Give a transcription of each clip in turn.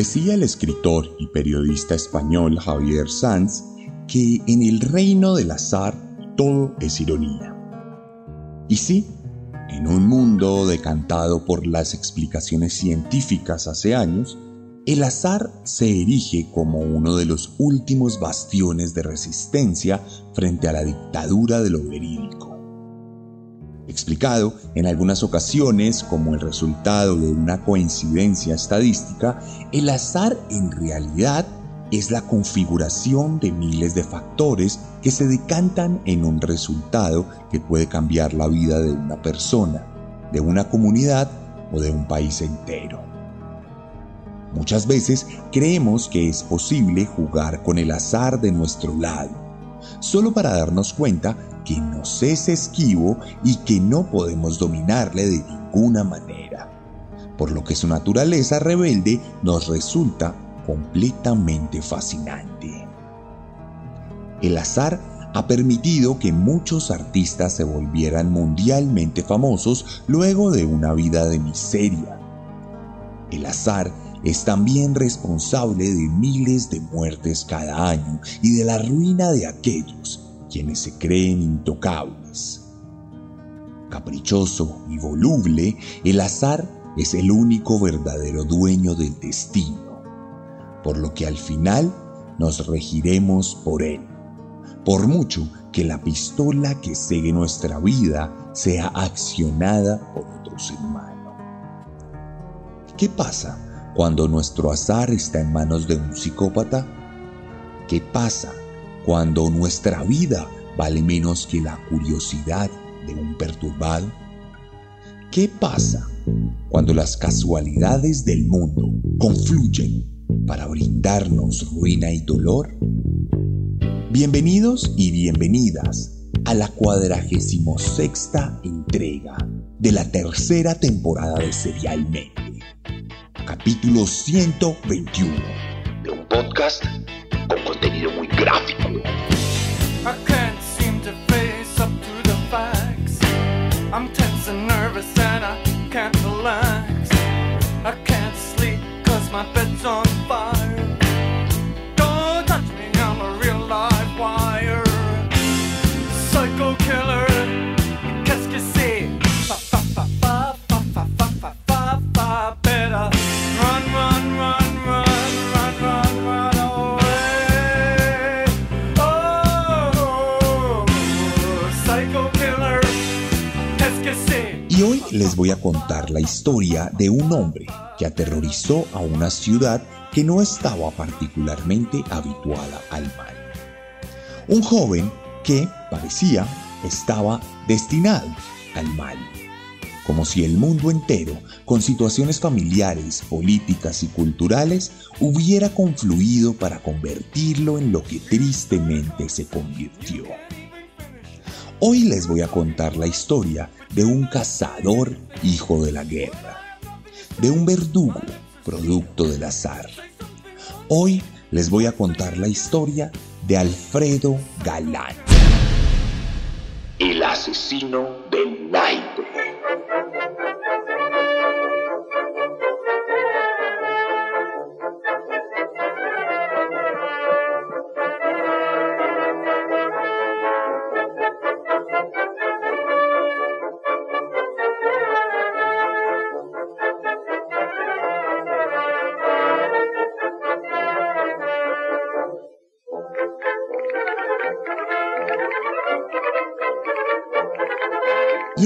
Decía el escritor y periodista español Javier Sanz que en el reino del azar todo es ironía. Y sí, en un mundo decantado por las explicaciones científicas hace años, el azar se erige como uno de los últimos bastiones de resistencia frente a la dictadura de lo verídico explicado en algunas ocasiones como el resultado de una coincidencia estadística, el azar en realidad es la configuración de miles de factores que se decantan en un resultado que puede cambiar la vida de una persona, de una comunidad o de un país entero. Muchas veces creemos que es posible jugar con el azar de nuestro lado, solo para darnos cuenta que nos es esquivo y que no podemos dominarle de ninguna manera, por lo que su naturaleza rebelde nos resulta completamente fascinante. El azar ha permitido que muchos artistas se volvieran mundialmente famosos luego de una vida de miseria. El azar es también responsable de miles de muertes cada año y de la ruina de aquellos quienes se creen intocables. Caprichoso y voluble, el azar es el único verdadero dueño del destino, por lo que al final nos regiremos por él, por mucho que la pistola que sigue nuestra vida sea accionada por otro ser humano. ¿Qué pasa cuando nuestro azar está en manos de un psicópata? ¿Qué pasa cuando nuestra vida vale menos que la curiosidad de un perturbado? ¿Qué pasa cuando las casualidades del mundo confluyen para brindarnos ruina y dolor? Bienvenidos y bienvenidas a la cuadragésimo sexta entrega de la tercera temporada de Serialmente, capítulo 121 de un podcast con contenido gráfico. Les voy a contar la historia de un hombre que aterrorizó a una ciudad que no estaba particularmente habituada al mal. Un joven que, parecía, estaba destinado al mal. Como si el mundo entero, con situaciones familiares, políticas y culturales, hubiera confluido para convertirlo en lo que tristemente se convirtió. Hoy les voy a contar la historia de un cazador hijo de la guerra, de un verdugo producto del azar. Hoy les voy a contar la historia de Alfredo Galán, el asesino del Naipe.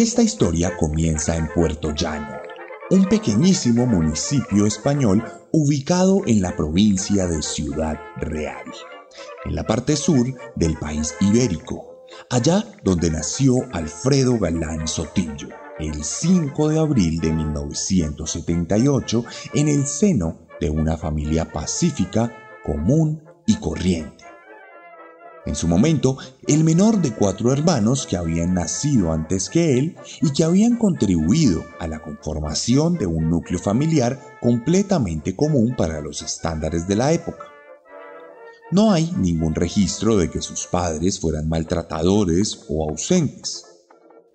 Esta historia comienza en Puerto Llano, un pequeñísimo municipio español ubicado en la provincia de Ciudad Real, en la parte sur del país ibérico, allá donde nació Alfredo Galán Sotillo, el 5 de abril de 1978, en el seno de una familia pacífica, común y corriente en su momento, el menor de cuatro hermanos que habían nacido antes que él y que habían contribuido a la conformación de un núcleo familiar completamente común para los estándares de la época. No hay ningún registro de que sus padres fueran maltratadores o ausentes.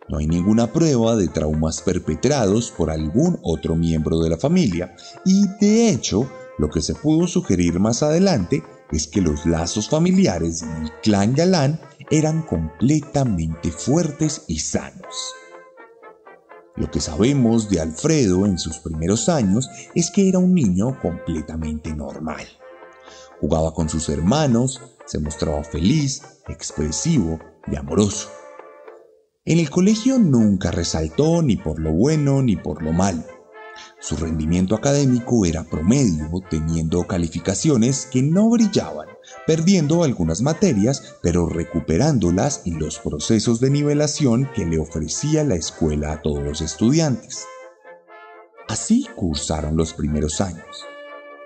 No hay ninguna prueba de traumas perpetrados por algún otro miembro de la familia y, de hecho, lo que se pudo sugerir más adelante es que los lazos familiares del clan Galán eran completamente fuertes y sanos. Lo que sabemos de Alfredo en sus primeros años es que era un niño completamente normal. Jugaba con sus hermanos, se mostraba feliz, expresivo y amoroso. En el colegio nunca resaltó ni por lo bueno ni por lo malo su rendimiento académico era promedio, teniendo calificaciones que no brillaban, perdiendo algunas materias, pero recuperándolas en los procesos de nivelación que le ofrecía la escuela a todos los estudiantes. Así cursaron los primeros años.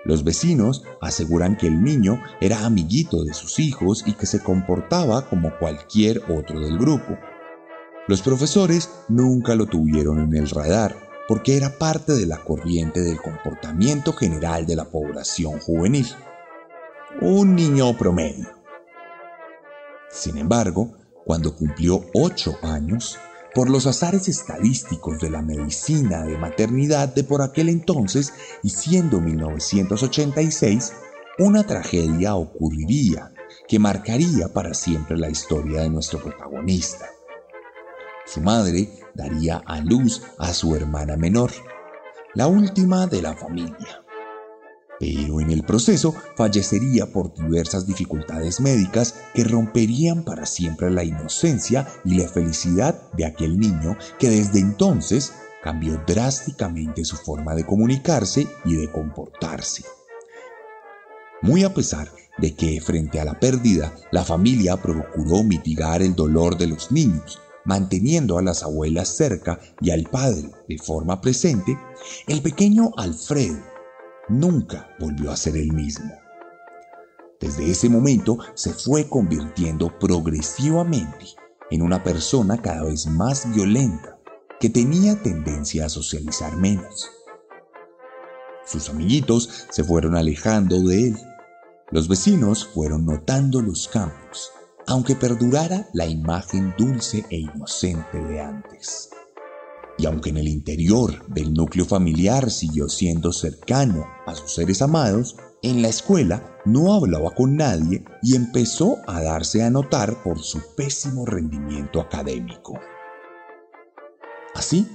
Los vecinos aseguran que el niño era amiguito de sus hijos y que se comportaba como cualquier otro del grupo. Los profesores nunca lo tuvieron en el radar porque era parte de la corriente del comportamiento general de la población juvenil. Un niño promedio. Sin embargo, cuando cumplió ocho años, por los azares estadísticos de la medicina de maternidad de por aquel entonces y siendo 1986, una tragedia ocurriría que marcaría para siempre la historia de nuestro protagonista. Su madre daría a luz a su hermana menor, la última de la familia. Pero en el proceso fallecería por diversas dificultades médicas que romperían para siempre la inocencia y la felicidad de aquel niño que desde entonces cambió drásticamente su forma de comunicarse y de comportarse. Muy a pesar de que frente a la pérdida la familia procuró mitigar el dolor de los niños, manteniendo a las abuelas cerca y al padre de forma presente, el pequeño Alfredo nunca volvió a ser el mismo. Desde ese momento se fue convirtiendo progresivamente en una persona cada vez más violenta que tenía tendencia a socializar menos. Sus amiguitos se fueron alejando de él. Los vecinos fueron notando los cambios aunque perdurara la imagen dulce e inocente de antes. Y aunque en el interior del núcleo familiar siguió siendo cercano a sus seres amados, en la escuela no hablaba con nadie y empezó a darse a notar por su pésimo rendimiento académico. Así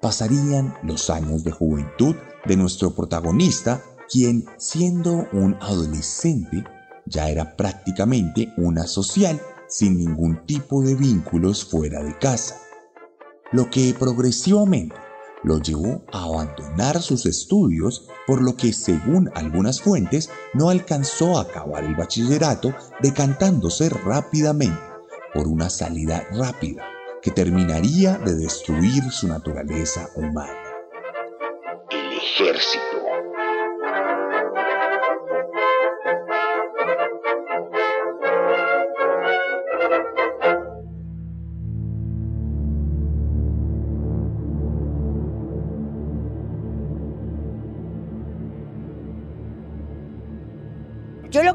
pasarían los años de juventud de nuestro protagonista, quien, siendo un adolescente, ya era prácticamente una social, sin ningún tipo de vínculos fuera de casa, lo que progresivamente lo llevó a abandonar sus estudios, por lo que según algunas fuentes no alcanzó a acabar el bachillerato, decantándose rápidamente por una salida rápida que terminaría de destruir su naturaleza humana. El ejército.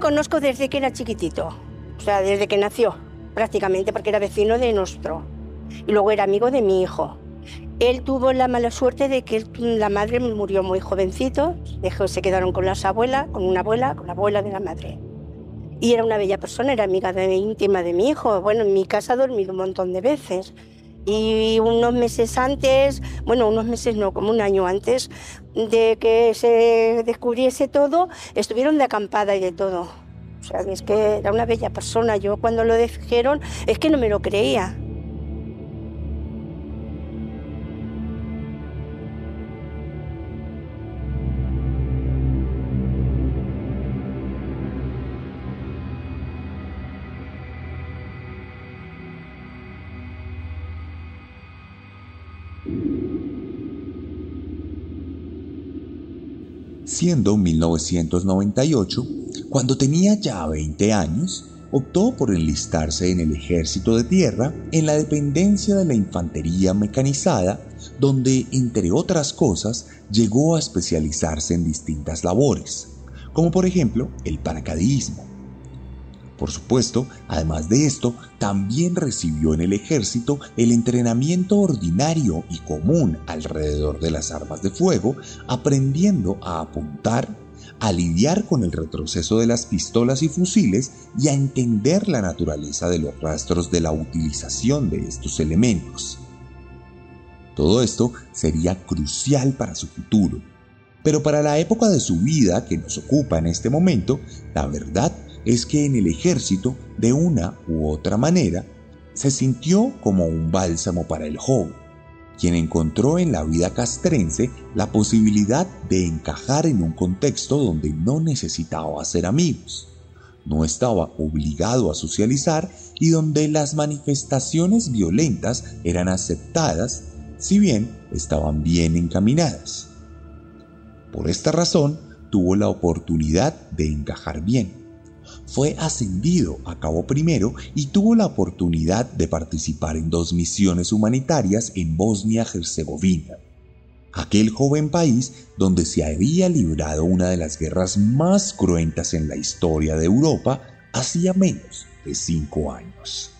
Conozco desde que era chiquitito, o sea, desde que nació, prácticamente, porque era vecino de nuestro. Y luego era amigo de mi hijo. Él tuvo la mala suerte de que la madre murió muy jovencito, se quedaron con las abuelas, con una abuela, con la abuela de la madre. Y era una bella persona, era amiga de, íntima de mi hijo. Bueno, en mi casa ha dormido un montón de veces. Y unos meses antes, bueno, unos meses no, como un año antes de que se descubriese todo, estuvieron de acampada y de todo. O sea, es que era una bella persona. Yo cuando lo dijeron es que no me lo creía. Siendo 1998, cuando tenía ya 20 años, optó por enlistarse en el ejército de tierra en la dependencia de la infantería mecanizada, donde, entre otras cosas, llegó a especializarse en distintas labores, como por ejemplo el paracaidismo. Por supuesto, además de esto, también recibió en el ejército el entrenamiento ordinario y común alrededor de las armas de fuego, aprendiendo a apuntar, a lidiar con el retroceso de las pistolas y fusiles y a entender la naturaleza de los rastros de la utilización de estos elementos. Todo esto sería crucial para su futuro, pero para la época de su vida que nos ocupa en este momento, la verdad es que en el ejército, de una u otra manera, se sintió como un bálsamo para el joven, quien encontró en la vida castrense la posibilidad de encajar en un contexto donde no necesitaba hacer amigos, no estaba obligado a socializar y donde las manifestaciones violentas eran aceptadas, si bien estaban bien encaminadas. Por esta razón, tuvo la oportunidad de encajar bien fue ascendido a cabo primero y tuvo la oportunidad de participar en dos misiones humanitarias en Bosnia-Herzegovina, aquel joven país donde se había librado una de las guerras más cruentas en la historia de Europa hacía menos de cinco años.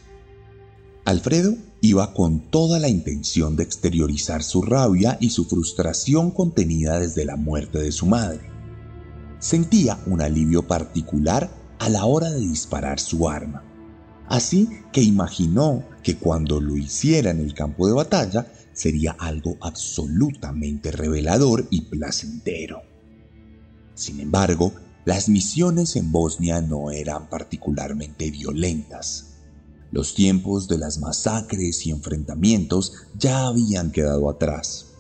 Alfredo iba con toda la intención de exteriorizar su rabia y su frustración contenida desde la muerte de su madre. Sentía un alivio particular a la hora de disparar su arma. Así que imaginó que cuando lo hiciera en el campo de batalla sería algo absolutamente revelador y placentero. Sin embargo, las misiones en Bosnia no eran particularmente violentas. Los tiempos de las masacres y enfrentamientos ya habían quedado atrás.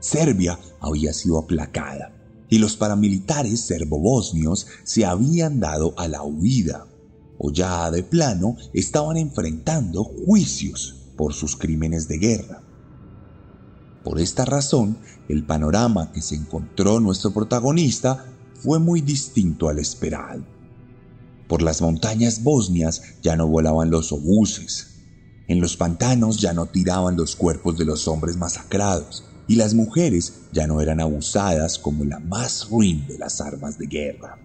Serbia había sido aplacada y los paramilitares serbobosnios se habían dado a la huida o ya de plano estaban enfrentando juicios por sus crímenes de guerra. Por esta razón, el panorama que se encontró nuestro protagonista fue muy distinto al esperado. Por las montañas bosnias ya no volaban los obuses, en los pantanos ya no tiraban los cuerpos de los hombres masacrados, y las mujeres ya no eran abusadas como la más ruin de las armas de guerra.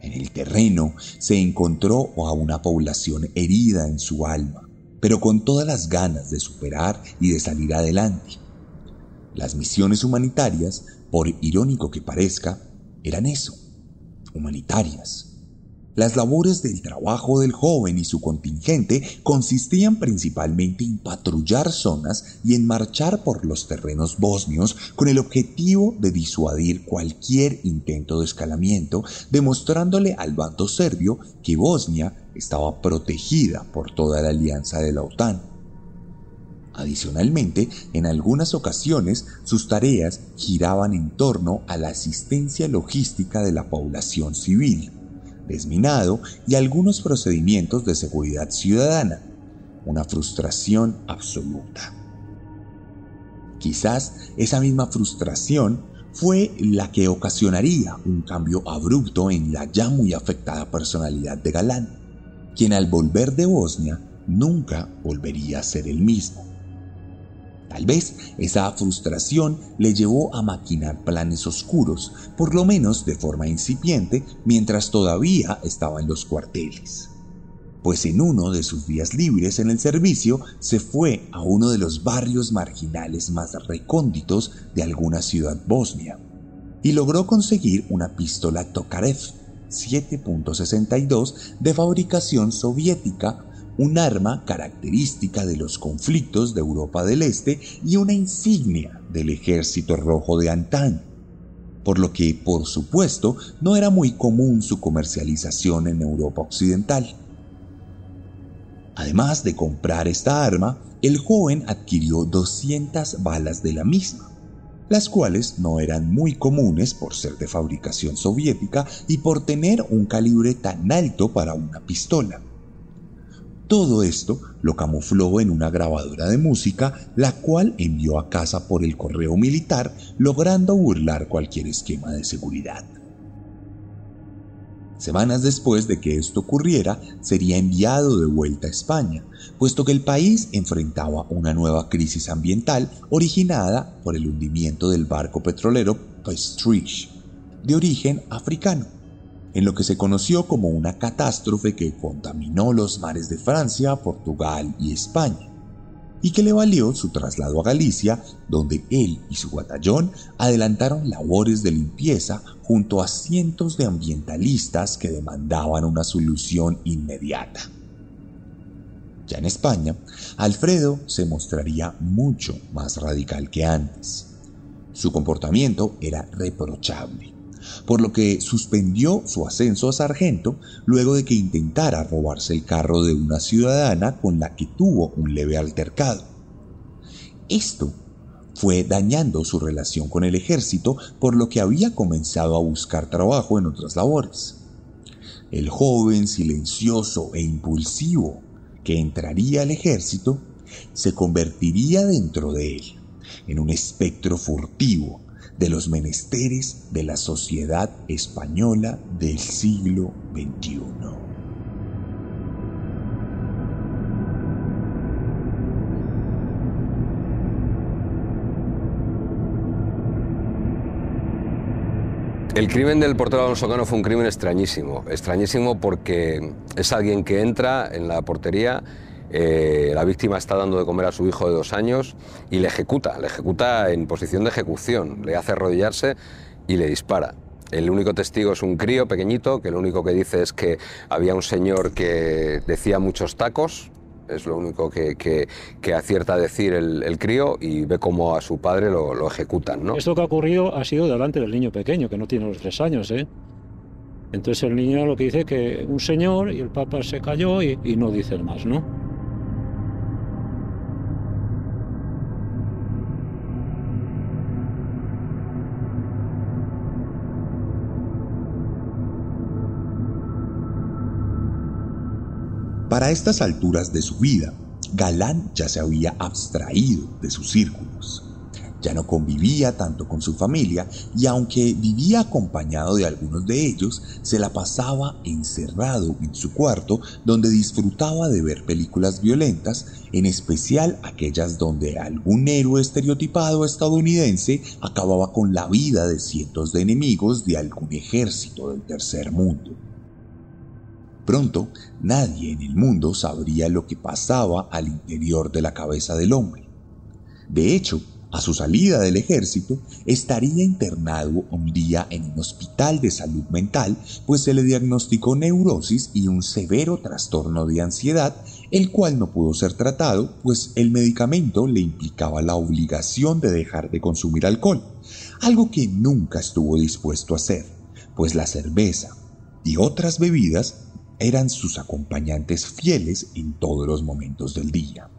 En el terreno se encontró a una población herida en su alma, pero con todas las ganas de superar y de salir adelante. Las misiones humanitarias, por irónico que parezca, eran eso, humanitarias. Las labores del trabajo del joven y su contingente consistían principalmente en patrullar zonas y en marchar por los terrenos bosnios con el objetivo de disuadir cualquier intento de escalamiento, demostrándole al bando serbio que Bosnia estaba protegida por toda la alianza de la OTAN. Adicionalmente, en algunas ocasiones sus tareas giraban en torno a la asistencia logística de la población civil desminado y algunos procedimientos de seguridad ciudadana. Una frustración absoluta. Quizás esa misma frustración fue la que ocasionaría un cambio abrupto en la ya muy afectada personalidad de Galán, quien al volver de Bosnia nunca volvería a ser el mismo. Tal vez esa frustración le llevó a maquinar planes oscuros, por lo menos de forma incipiente, mientras todavía estaba en los cuarteles. Pues en uno de sus días libres en el servicio se fue a uno de los barrios marginales más recónditos de alguna ciudad bosnia y logró conseguir una pistola Tokarev 7.62 de fabricación soviética un arma característica de los conflictos de Europa del Este y una insignia del ejército rojo de antaño, por lo que, por supuesto, no era muy común su comercialización en Europa Occidental. Además de comprar esta arma, el joven adquirió 200 balas de la misma, las cuales no eran muy comunes por ser de fabricación soviética y por tener un calibre tan alto para una pistola Todo esto lo camufló en una grabadora de música, la cual envió a casa por el correo militar, logrando burlar cualquier esquema de seguridad. Semanas después de que esto ocurriera, sería enviado de vuelta a España, puesto que el país enfrentaba una nueva crisis ambiental originada por el hundimiento del barco petrolero Pestriche, de origen africano, en lo que se conoció como una catástrofe que contaminó los mares de Francia, Portugal y España y que le valió su traslado a Galicia, donde él y su batallón adelantaron labores de limpieza junto a cientos de ambientalistas que demandaban una solución inmediata. Ya en España, Alfredo se mostraría mucho más radical que antes. Su comportamiento era reprochable, por lo que suspendió su ascenso a sargento luego de que intentara robarse el carro de una ciudadana con la que tuvo un leve altercado. Esto fue dañando su relación con el ejército, por lo que había comenzado a buscar trabajo en otras labores. El joven silencioso e impulsivo que entraría al ejército se convertiría dentro de él en un espectro furtivo de los menesteres de la sociedad española del siglo XXI. El crimen del portero Alonso Cano fue un crimen extrañísimo, extrañísimo porque es alguien que entra en la portería, eh, la víctima está dando de comer a su hijo de dos años y le ejecuta, le ejecuta en posición de ejecución, le hace arrodillarse y le dispara. El único testigo es un crío pequeñito que lo único que dice es que había un señor que decía muchos tacos, es lo único que, acierta a decir el, crío y ve cómo a su padre lo, ejecutan. Esto que ha ocurrido ha sido delante del niño pequeño, que no tiene los tres años. ¿eh? Entonces el niño lo que dice es que un señor y el papá se cayó y, y no dice más, ¿no? Para estas alturas de su vida, Galán ya se había abstraído de sus círculos. Ya no convivía tanto con su familia y aunque vivía acompañado de algunos de ellos, se la pasaba encerrado en su cuarto donde disfrutaba de ver películas violentas, en especial aquellas donde algún héroe estereotipado estadounidense acababa con la vida de cientos de enemigos de algún ejército del tercer mundo. Pronto nadie en el mundo sabría lo que pasaba al interior de la cabeza del hombre. De hecho, a su salida del ejército, estaría internado un día en un hospital de salud mental, pues se le diagnosticó neurosis y un severo trastorno de ansiedad, el cual no pudo ser tratado, pues el medicamento le implicaba la obligación de dejar de consumir alcohol, algo que nunca estuvo dispuesto a hacer, pues la cerveza y otras bebidas eran sus acompañantes fieles en todos los momentos del día.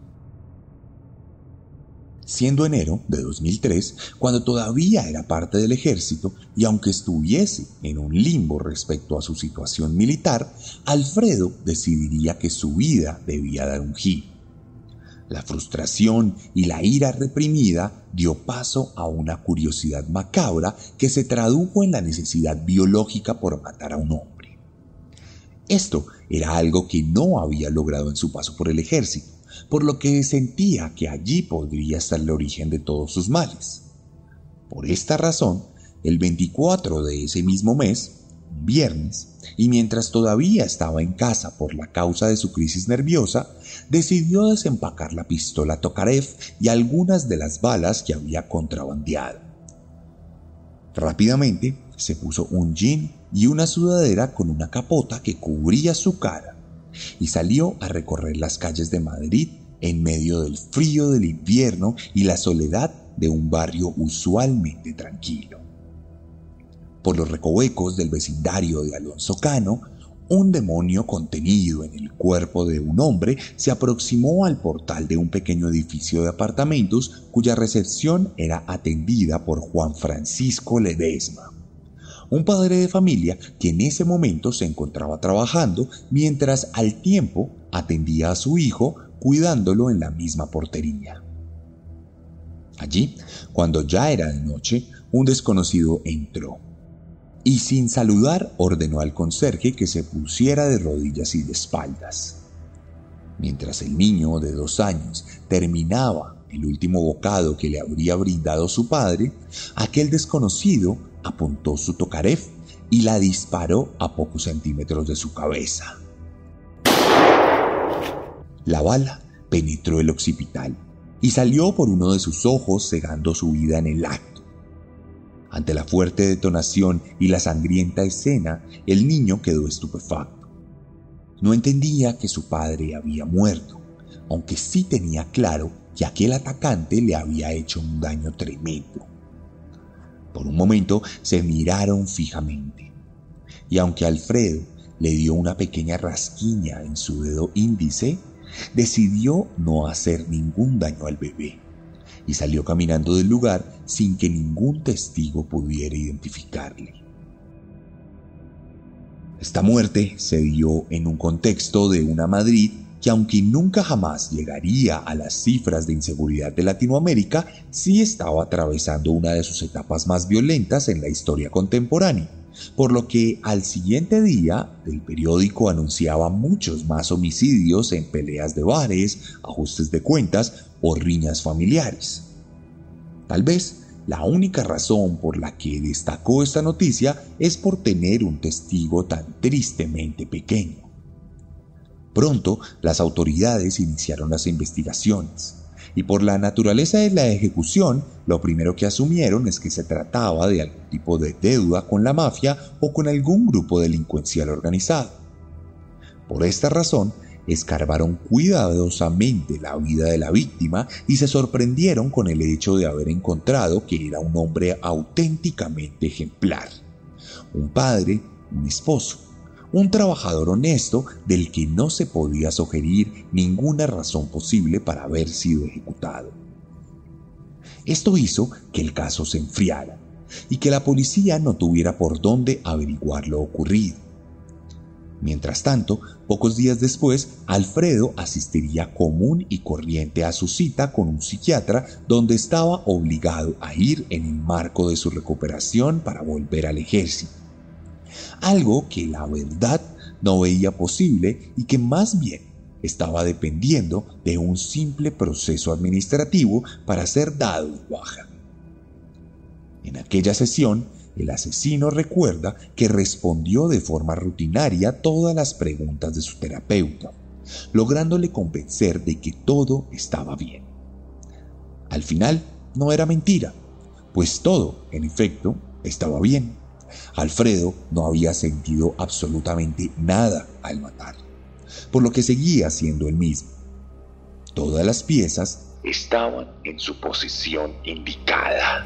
Siendo enero de 2003, cuando todavía era parte del ejército y aunque estuviese en un limbo respecto a su situación militar, Alfredo decidiría que su vida debía dar un giro. La frustración y la ira reprimida dio paso a una curiosidad macabra que se tradujo en la necesidad biológica por matar a un hombre. Esto era algo que no había logrado en su paso por el ejército, por lo que sentía que allí podría estar el origen de todos sus males. Por esta razón, el 24 de ese mismo mes, viernes, y mientras todavía estaba en casa por la causa de su crisis nerviosa, decidió desempacar la pistola Tokarev y algunas de las balas que había contrabandeado. Rápidamente se puso un jean y una sudadera con una capota que cubría su cara y salió a recorrer las calles de Madrid en medio del frío del invierno y la soledad de un barrio usualmente tranquilo. Por los recovecos del vecindario de Alonso Cano, un demonio contenido en el cuerpo de un hombre se aproximó al portal de un pequeño edificio de apartamentos cuya recepción era atendida por Juan Francisco Ledesma, un padre de familia que en ese momento se encontraba trabajando mientras al tiempo atendía a su hijo cuidándolo en la misma portería. Allí, cuando ya era de noche, un desconocido entró y sin saludar ordenó al conserje que se pusiera de rodillas y de espaldas. Mientras el niño de dos años terminaba el último bocado que le habría brindado su padre, aquel desconocido apuntó su tocaref y la disparó a pocos centímetros de su cabeza. La bala penetró el occipital y salió por uno de sus ojos cegando su vida en el acto. Ante la fuerte detonación y la sangrienta escena, el niño quedó estupefacto. No entendía que su padre había muerto, aunque sí tenía claro que aquel atacante le había hecho un daño tremendo. Por un momento se miraron fijamente, y aunque Alfredo le dio una pequeña rasquiña en su dedo índice, decidió no hacer ningún daño al bebé y salió caminando del lugar sin que ningún testigo pudiera identificarle. Esta muerte se dio en un contexto de una Madrid que aunque nunca jamás llegaría a las cifras de inseguridad de Latinoamérica, sí estaba atravesando una de sus etapas más violentas en la historia contemporánea, por lo que al siguiente día el periódico anunciaba muchos más homicidios en peleas de bares, ajustes de cuentas o riñas familiares. Tal vez la única razón por la que destacó esta noticia es por tener un testigo tan tristemente pequeño. Pronto las autoridades iniciaron las investigaciones y por la naturaleza de la ejecución, lo primero que asumieron es que se trataba de algún tipo de deuda con la mafia o con algún grupo delincuencial organizado. Por esta razón, escarbaron cuidadosamente la vida de la víctima y se sorprendieron con el hecho de haber encontrado que era un hombre auténticamente ejemplar. Un padre, un esposo, un trabajador honesto del que no se podía sugerir ninguna razón posible para haber sido ejecutado. Esto hizo que el caso se enfriara y que la policía no tuviera por dónde averiguar lo ocurrido. Mientras tanto, pocos días después, Alfredo asistiría común y corriente a su cita con un psiquiatra donde estaba obligado a ir en el marco de su recuperación para volver al ejército. Algo que la verdad no veía posible y que más bien estaba dependiendo de un simple proceso administrativo para ser dado baja. En aquella sesión, el asesino recuerda que respondió de forma rutinaria todas las preguntas de su terapeuta, lográndole convencer de que todo estaba bien. Al final, no era mentira, pues todo, en efecto, estaba bien. Alfredo no había sentido absolutamente nada al matar, por lo que seguía siendo el mismo. Todas las piezas estaban en su posición indicada.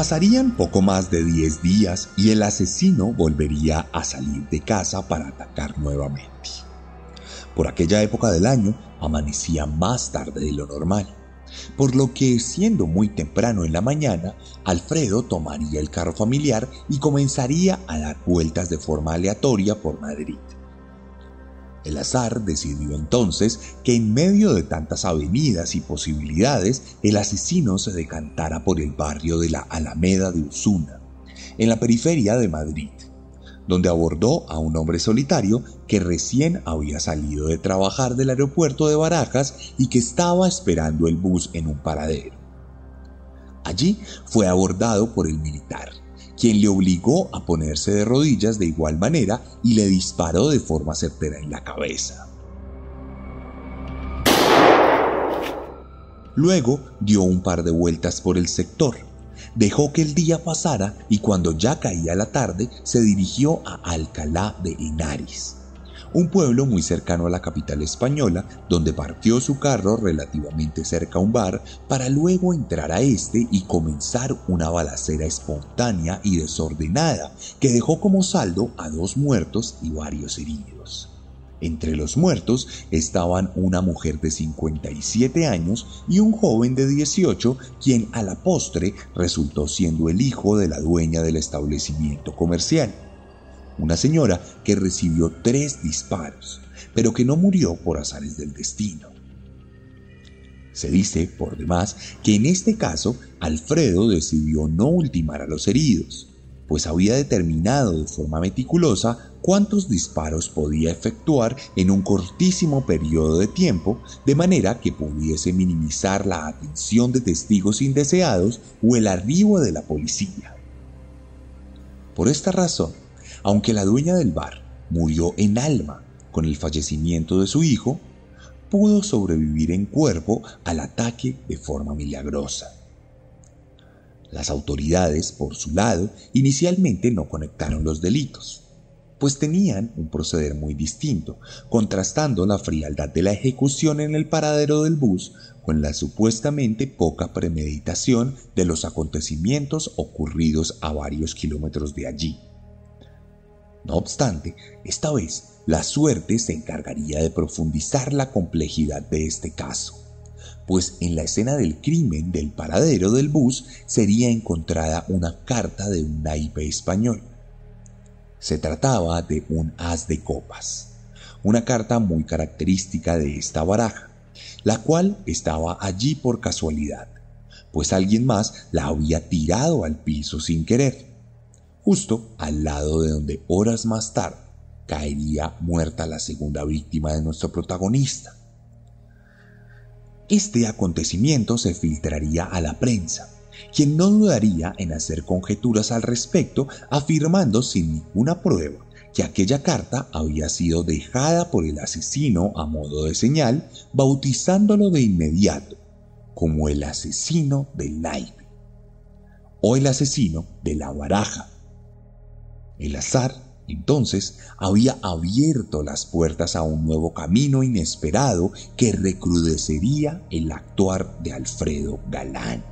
Pasarían poco más de 10 días y el asesino volvería a salir de casa para atacar nuevamente. Por aquella época del año amanecía más tarde de lo normal, por lo que siendo muy temprano en la mañana, Alfredo tomaría el carro familiar y comenzaría a dar vueltas de forma aleatoria por Madrid. El azar decidió entonces que en medio de tantas avenidas y posibilidades, el asesino se decantara por el barrio de la Alameda de Usuna, en la periferia de Madrid, donde abordó a un hombre solitario que recién había salido de trabajar del aeropuerto de Barajas y que estaba esperando el bus en un paradero. Allí fue abordado por el militar, quien le obligó a ponerse de rodillas de igual manera y le disparó de forma certera en la cabeza. Luego dio un par de vueltas por el sector, dejó que el día pasara y cuando ya caía la tarde se dirigió a Alcalá de Henares, un pueblo muy cercano a la capital española, donde partió su carro relativamente cerca a un bar para luego entrar a este y comenzar una balacera espontánea y desordenada que dejó como saldo a dos muertos y varios heridos. Entre los muertos estaban una mujer de 57 años y un joven de 18, quien a la postre resultó siendo el hijo de la dueña del establecimiento comercial. Una señora que recibió tres disparos, pero que no murió por azares del destino. Se dice, por demás, que en este caso Alfredo decidió no ultimar a los heridos, pues había determinado de forma meticulosa cuántos disparos podía efectuar en un cortísimo periodo de tiempo, de manera que pudiese minimizar la atención de testigos indeseados o el arribo de la policía. Por esta razón, aunque la dueña del bar murió en alma con el fallecimiento de su hijo, pudo sobrevivir en cuerpo al ataque de forma milagrosa. Las autoridades, por su lado, inicialmente no conectaron los delitos, pues tenían un proceder muy distinto, contrastando la frialdad de la ejecución en el paradero del bus con la supuestamente poca premeditación de los acontecimientos ocurridos a varios kilómetros de allí. No obstante, esta vez la suerte se encargaría de profundizar la complejidad de este caso pues en la escena del crimen del paradero del bus sería encontrada una carta de un naipe español. Se trataba de un as de copas, una carta muy característica de esta baraja, la cual estaba allí por casualidad, pues alguien más la había tirado al piso sin querer, justo al lado de donde horas más tarde caería muerta la segunda víctima de nuestro protagonista. Este acontecimiento se filtraría a la prensa, quien no dudaría en hacer conjeturas al respecto, afirmando sin ninguna prueba que aquella carta había sido dejada por el asesino a modo de señal, bautizándolo de inmediato como el asesino del naipe o el asesino de la baraja. El azar entonces había abierto las puertas a un nuevo camino inesperado que recrudecería el actuar de Alfredo Galán.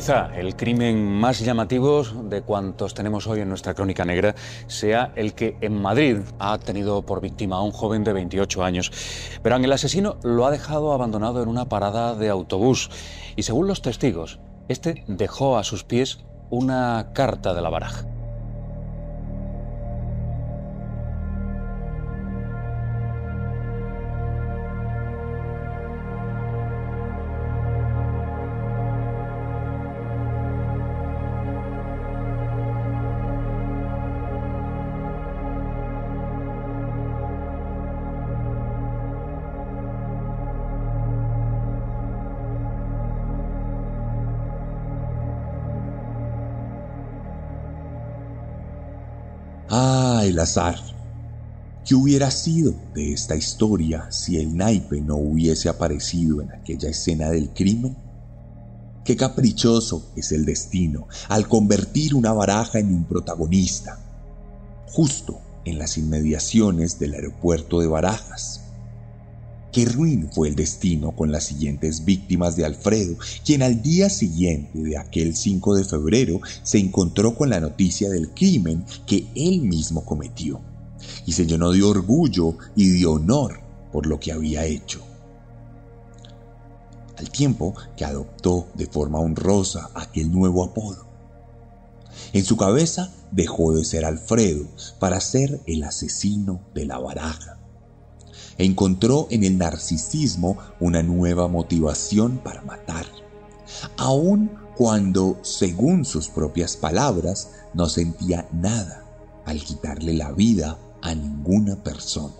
Quizá el crimen más llamativo de cuantos tenemos hoy en nuestra crónica negra sea el que en Madrid ha tenido por víctima a un joven de 28 años. Pero el asesino lo ha dejado abandonado en una parada de autobús y según los testigos, este dejó a sus pies una carta de la baraja. El azar. ¿Qué hubiera sido de esta historia si el naipe no hubiese aparecido en aquella escena del crimen? Qué caprichoso es el destino al convertir una baraja en un protagonista, justo en las inmediaciones del aeropuerto de Barajas. Qué ruin fue el destino con las siguientes víctimas de Alfredo, quien al día siguiente de aquel 5 de febrero se encontró con la noticia del crimen que él mismo cometió, y se llenó de orgullo y de honor por lo que había hecho. Al tiempo que adoptó de forma honrosa aquel nuevo apodo. En su cabeza dejó de ser Alfredo para ser el asesino de la baraja encontró en el narcisismo una nueva motivación para matar, aun cuando, según sus propias palabras, no sentía nada al quitarle la vida a ninguna persona.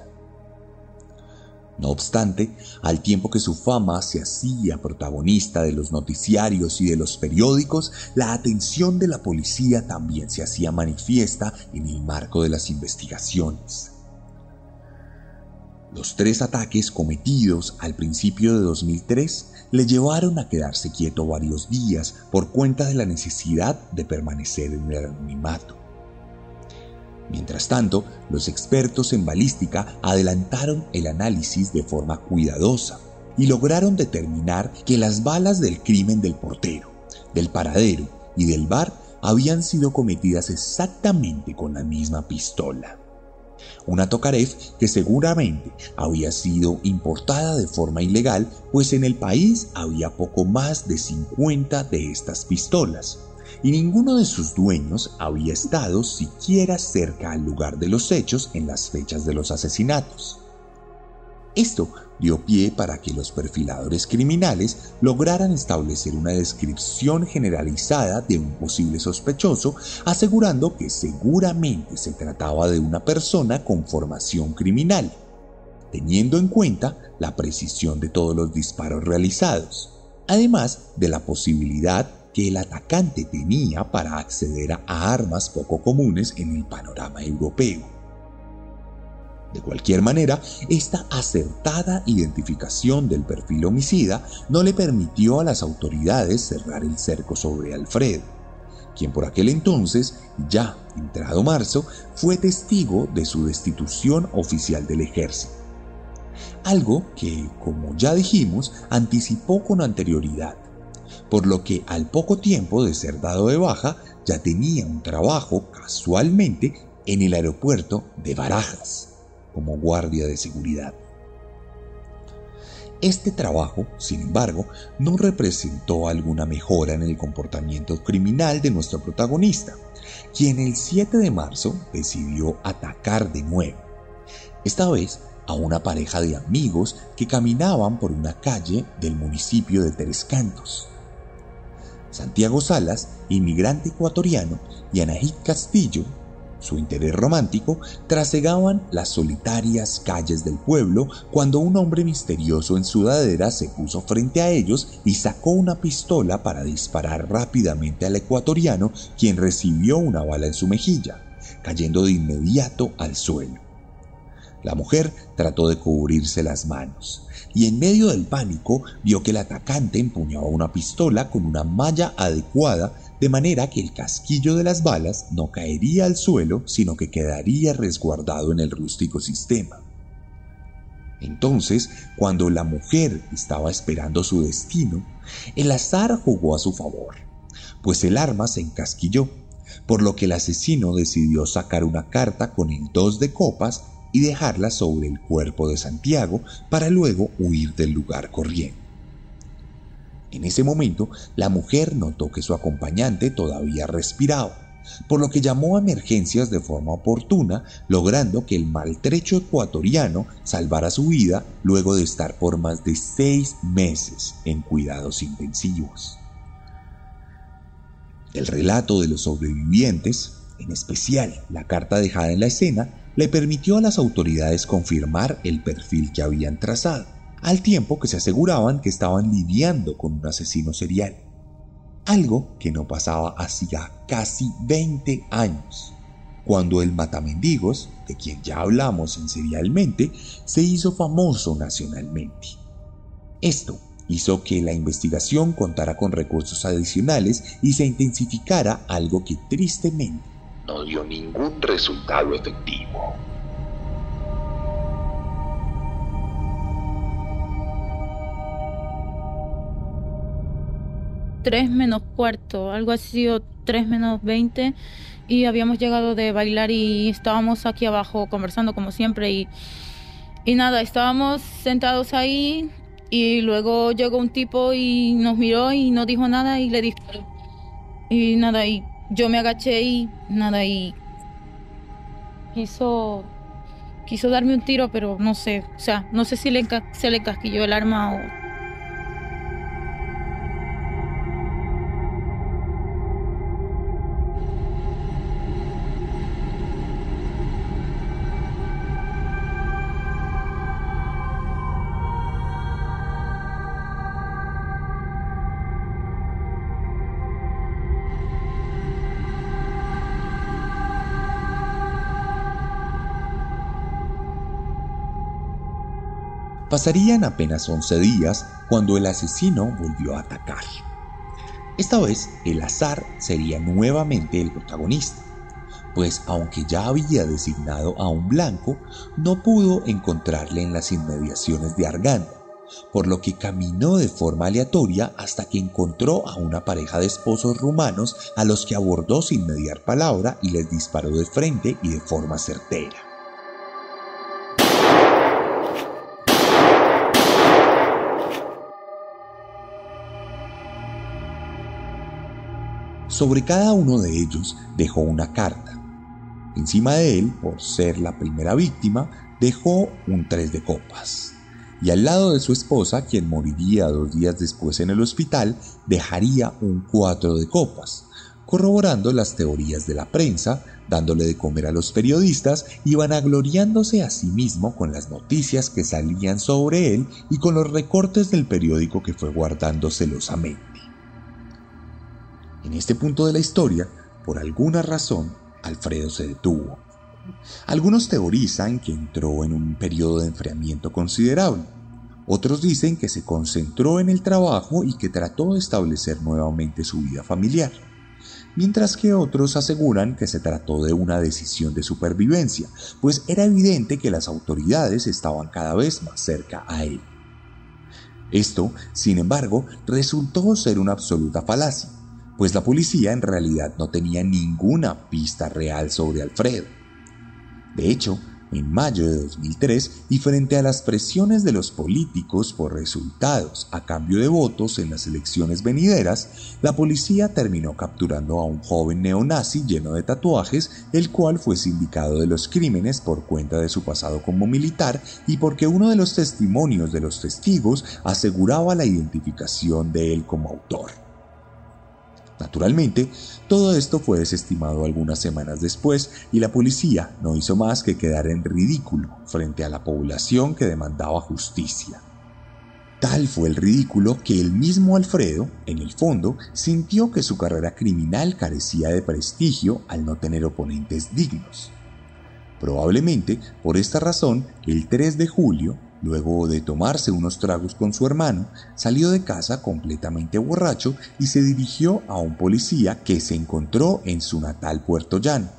No obstante, al tiempo que su fama se hacía protagonista de los noticiarios y de los periódicos, la atención de la policía también se hacía manifiesta en el marco de las investigaciones. Los tres ataques cometidos al principio de 2003 le llevaron a quedarse quieto varios días por cuenta de la necesidad de permanecer en el anonimato. Mientras tanto, los expertos en balística adelantaron el análisis de forma cuidadosa y lograron determinar que las balas del crimen del portero, del paradero y del bar habían sido cometidas exactamente con la misma pistola. Una Tokarev que seguramente había sido importada de forma ilegal, pues en el país había poco más de 50 de estas pistolas, y ninguno de sus dueños había estado siquiera cerca al lugar de los hechos en las fechas de los asesinatos. Esto dio pie para que los perfiladores criminales lograran establecer una descripción generalizada de un posible sospechoso, asegurando que seguramente se trataba de una persona con formación criminal, teniendo en cuenta la precisión de todos los disparos realizados, además de la posibilidad que el atacante tenía para acceder a armas poco comunes en el panorama europeo. De cualquier manera, esta acertada identificación del perfil homicida no le permitió a las autoridades cerrar el cerco sobre Alfredo, quien por aquel entonces, ya entrado marzo, fue testigo de su destitución oficial del ejército. Algo que, como ya dijimos, anticipó con anterioridad por lo que al poco tiempo de ser dado de baja ya tenía un trabajo casualmente en el aeropuerto de Barajas como guardia de seguridad. Este trabajo, sin embargo, no representó alguna mejora en el comportamiento criminal de nuestro protagonista, quien el 7 de marzo decidió atacar de nuevo, esta vez a una pareja de amigos que caminaban por una calle del municipio de Tres Cantos. Santiago Salas, inmigrante ecuatoriano, y Anahit Castillo, su interés romántico, trasegaban las solitarias calles del pueblo cuando un hombre misterioso en sudadera se puso frente a ellos y sacó una pistola para disparar rápidamente al ecuatoriano, quien recibió una bala en su mejilla, cayendo de inmediato al suelo. La mujer trató de cubrirse las manos y en medio del pánico vio que el atacante empuñaba una pistola con una malla adecuada de manera que el casquillo de las balas no caería al suelo sino que quedaría resguardado en el rústico sistema. Entonces, cuando la mujer estaba esperando su destino, el azar jugó a su favor, pues el arma se encasquilló, por lo que el asesino decidió sacar una carta con el dos de copas y dejarla sobre el cuerpo de Santiago para luego huir del lugar corriendo. En ese momento, la mujer notó que su acompañante todavía respiraba, por lo que llamó a emergencias de forma oportuna, logrando que el maltrecho ecuatoriano salvara su vida luego de estar por más de seis meses en cuidados intensivos. El relato de los sobrevivientes, en especial la carta dejada en la escena, le permitió a las autoridades confirmar el perfil que habían trazado, al tiempo que se aseguraban que estaban lidiando con un asesino serial. Algo que no pasaba hacía casi 20 años, cuando el Matamendigos, de quien ya hablamos en Serialmente, se hizo famoso nacionalmente. Esto hizo que la investigación contara con recursos adicionales y se intensificara algo que tristemente no dio ningún resultado efectivo. Tres menos cuarto, algo así, o tres menos veinte, y habíamos llegado de bailar y estábamos aquí abajo conversando como siempre y, y nada, estábamos sentados ahí y luego llegó un tipo y nos miró y no dijo nada y le disparó. Y nada, y yo me agaché y nada, y quiso, quiso darme un tiro, pero no sé, o sea, no sé si le se le casquilló el arma o Pasarían apenas 11 días cuando el asesino volvió a atacar. Esta vez el azar sería nuevamente el protagonista, pues aunque ya había designado a un blanco, no pudo encontrarle en las inmediaciones de Arganda, por lo que caminó de forma aleatoria hasta que encontró a una pareja de esposos rumanos a los que abordó sin mediar palabra y les disparó de frente y de forma certera. Sobre cada uno de ellos dejó una carta. Encima de él, por ser la primera víctima, dejó un tres de copas. Y al lado de su esposa, quien moriría dos días después en el hospital, dejaría un cuatro de copas, corroborando las teorías de la prensa, dándole de comer a los periodistas y vanagloriándose a sí mismo con las noticias que salían sobre él y con los recortes del periódico que fue guardando celosamente. En este punto de la historia, por alguna razón, Alfredo se detuvo. Algunos teorizan que entró en un periodo de enfriamiento considerable. Otros dicen que se concentró en el trabajo y que trató de establecer nuevamente su vida familiar. Mientras que otros aseguran que se trató de una decisión de supervivencia, pues era evidente que las autoridades estaban cada vez más cerca a él. Esto, sin embargo, resultó ser una absoluta falacia pues la policía en realidad no tenía ninguna pista real sobre Alfredo. De hecho, en mayo de 2003 y frente a las presiones de los políticos por resultados a cambio de votos en las elecciones venideras, la policía terminó capturando a un joven neonazi lleno de tatuajes, el cual fue sindicado de los crímenes por cuenta de su pasado como militar y porque uno de los testimonios de los testigos aseguraba la identificación de él como autor. Naturalmente, todo esto fue desestimado algunas semanas después y la policía no hizo más que quedar en ridículo frente a la población que demandaba justicia. Tal fue el ridículo que el mismo Alfredo, en el fondo, sintió que su carrera criminal carecía de prestigio al no tener oponentes dignos. Probablemente por esta razón, el 3 de julio, Luego de tomarse unos tragos con su hermano, salió de casa completamente borracho y se dirigió a un policía que se encontró en su natal Puerto Llano.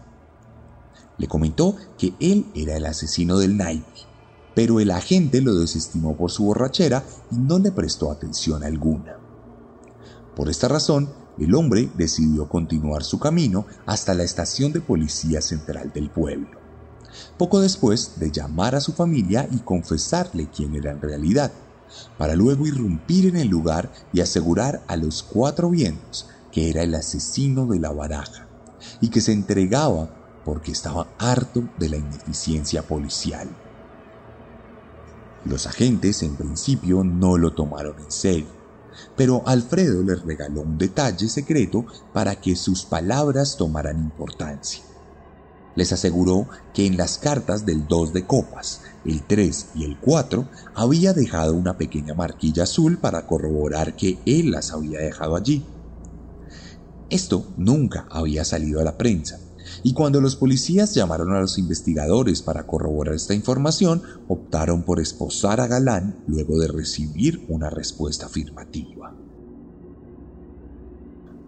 Le comentó que él era el asesino del naipe, pero el agente lo desestimó por su borrachera y no le prestó atención alguna. Por esta razón, el hombre decidió continuar su camino hasta la estación de policía central del pueblo poco después de llamar a su familia y confesarle quién era en realidad, para luego irrumpir en el lugar y asegurar a los cuatro vientos que era el asesino de la baraja y que se entregaba porque estaba harto de la ineficiencia policial. Los agentes en principio no lo tomaron en serio, pero Alfredo les regaló un detalle secreto para que sus palabras tomaran importancia. Les aseguró que en las cartas del 2 de copas, el 3 y el 4 había dejado una pequeña marquilla azul para corroborar que él las había dejado allí. Esto nunca había salido a la prensa, y cuando los policías llamaron a los investigadores para corroborar esta información, optaron por esposar a Galán luego de recibir una respuesta afirmativa.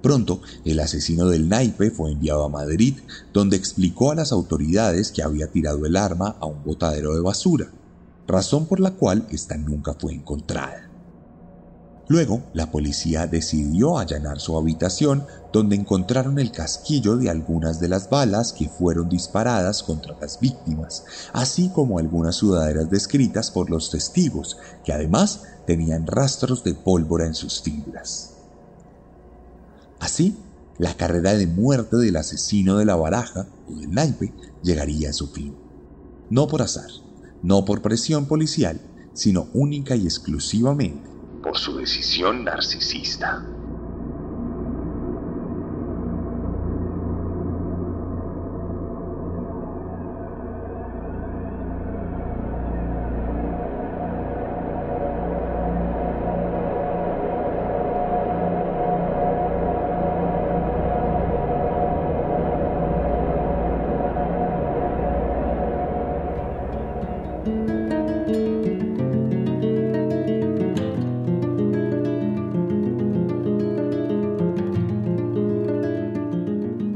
Pronto, el asesino del naipe fue enviado a Madrid, donde explicó a las autoridades que había tirado el arma a un botadero de basura, razón por la cual esta nunca fue encontrada. Luego, la policía decidió allanar su habitación, donde encontraron el casquillo de algunas de las balas que fueron disparadas contra las víctimas, así como algunas sudaderas descritas por los testigos, que además tenían rastros de pólvora en sus fibras. Así, la carrera de muerte del asesino de la baraja o del naipe llegaría a su fin. No por azar, no por presión policial, sino única y exclusivamente por su decisión narcisista.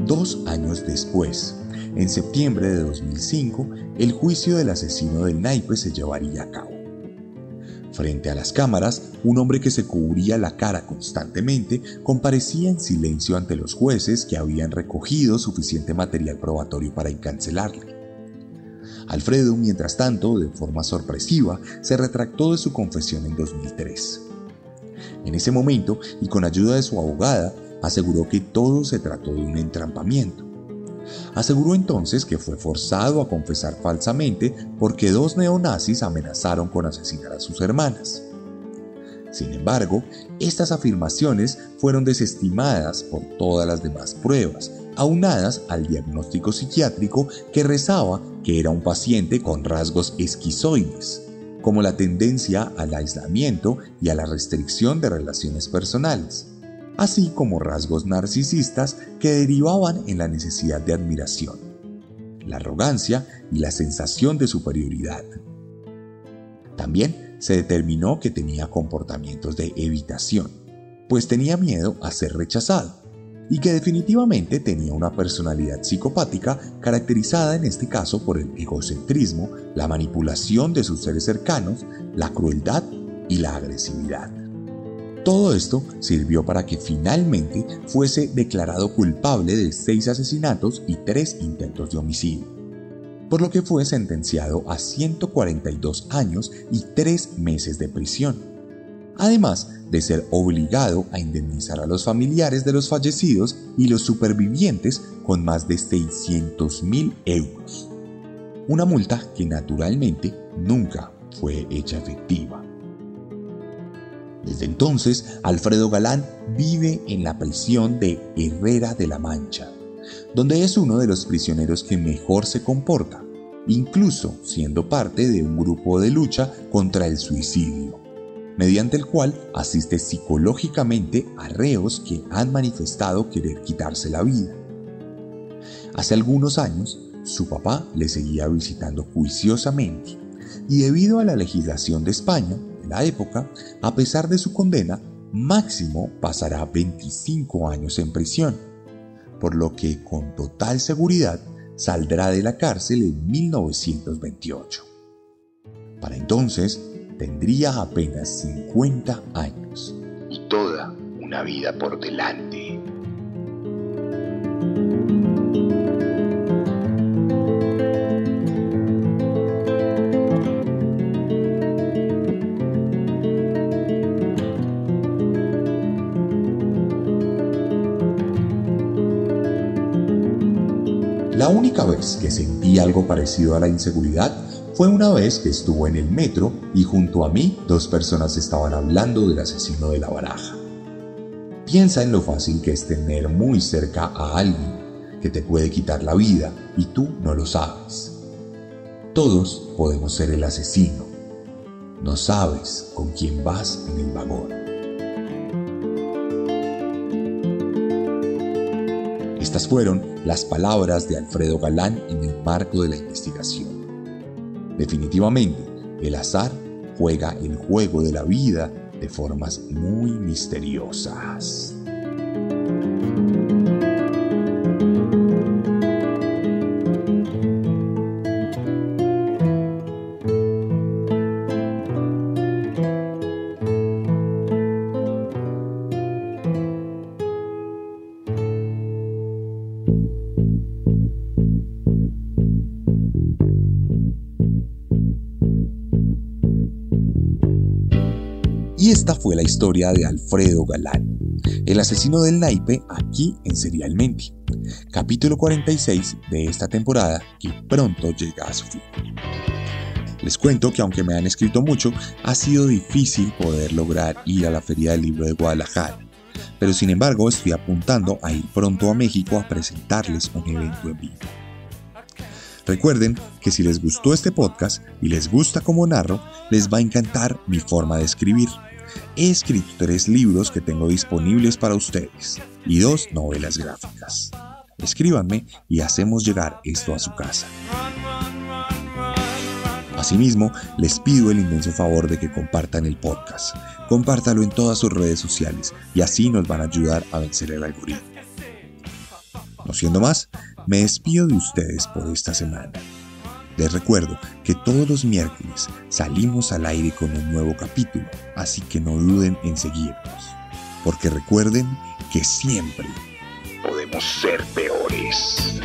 Dos años después, en septiembre de 2005, el juicio del asesino del naipe se llevaría a cabo. Frente a las cámaras, un hombre que se cubría la cara constantemente comparecía en silencio ante los jueces que habían recogido suficiente material probatorio para encarcelarle. Alfredo, mientras tanto, de forma sorpresiva, se retractó de su confesión en 2003. En ese momento, y con ayuda de su abogada, aseguró que todo se trató de un entrampamiento. Aseguró entonces que fue forzado a confesar falsamente porque dos neonazis amenazaron con asesinar a sus hermanas. Sin embargo, estas afirmaciones fueron desestimadas por todas las demás pruebas, aunadas al diagnóstico psiquiátrico que rezaba que era un paciente con rasgos esquizoides, como la tendencia al aislamiento y a la restricción de relaciones personales, así como rasgos narcisistas que derivaban en la necesidad de admiración, la arrogancia y la sensación de superioridad. También se determinó que tenía comportamientos de evitación, pues tenía miedo a ser rechazado y que definitivamente tenía una personalidad psicopática caracterizada en este caso por el egocentrismo, la manipulación de sus seres cercanos, la crueldad y la agresividad. Todo esto sirvió para que finalmente fuese declarado culpable de seis asesinatos y tres intentos de homicidio, por lo que fue sentenciado a 142 años y tres meses de prisión. Además, de ser obligado a indemnizar a los familiares de los fallecidos y los supervivientes con más de 600 mil euros. Una multa que naturalmente nunca fue hecha efectiva. Desde entonces, Alfredo Galán vive en la prisión de Herrera de la Mancha, donde es uno de los prisioneros que mejor se comporta, incluso siendo parte de un grupo de lucha contra el suicidio mediante el cual asiste psicológicamente a reos que han manifestado querer quitarse la vida. Hace algunos años, su papá le seguía visitando juiciosamente y debido a la legislación de España la época, a pesar de su condena, máximo pasará 25 años en prisión, por lo que con total seguridad saldrá de la cárcel en 1928. Para entonces, tendría apenas 50 años. Y toda una vida por delante. La única vez que sentí algo parecido a la inseguridad fue una vez que estuvo en el metro y junto a mí dos personas estaban hablando del asesino de la baraja. Piensa en lo fácil que es tener muy cerca a alguien que te puede quitar la vida y tú no lo sabes. Todos podemos ser el asesino. No sabes con quién vas en el vagón. Estas fueron las palabras de Alfredo Galán en el marco de la investigación. Definitivamente, el azar juega el juego de la vida de formas muy misteriosas. Historia de Alfredo Galán, el asesino del naipe aquí en Serialmente, capítulo 46 de esta temporada que pronto llega a su fin. Les cuento que aunque me han escrito mucho, ha sido difícil poder lograr ir a la Feria del Libro de Guadalajara, pero sin embargo estoy apuntando a ir pronto a México a presentarles un evento en vivo. Recuerden que si les gustó este podcast y les gusta como narro, les va a encantar mi forma de escribir. He escrito tres libros que tengo disponibles para ustedes y dos novelas gráficas. Escríbanme y hacemos llegar esto a su casa. Asimismo, les pido el inmenso favor de que compartan el podcast. Compártalo en todas sus redes sociales y así nos van a ayudar a vencer el algoritmo. No siendo más, me despido de ustedes por esta semana. Les recuerdo que todos los miércoles salimos al aire con un nuevo capítulo, así que no duden en seguirnos. Porque recuerden que siempre Podemos ser peores.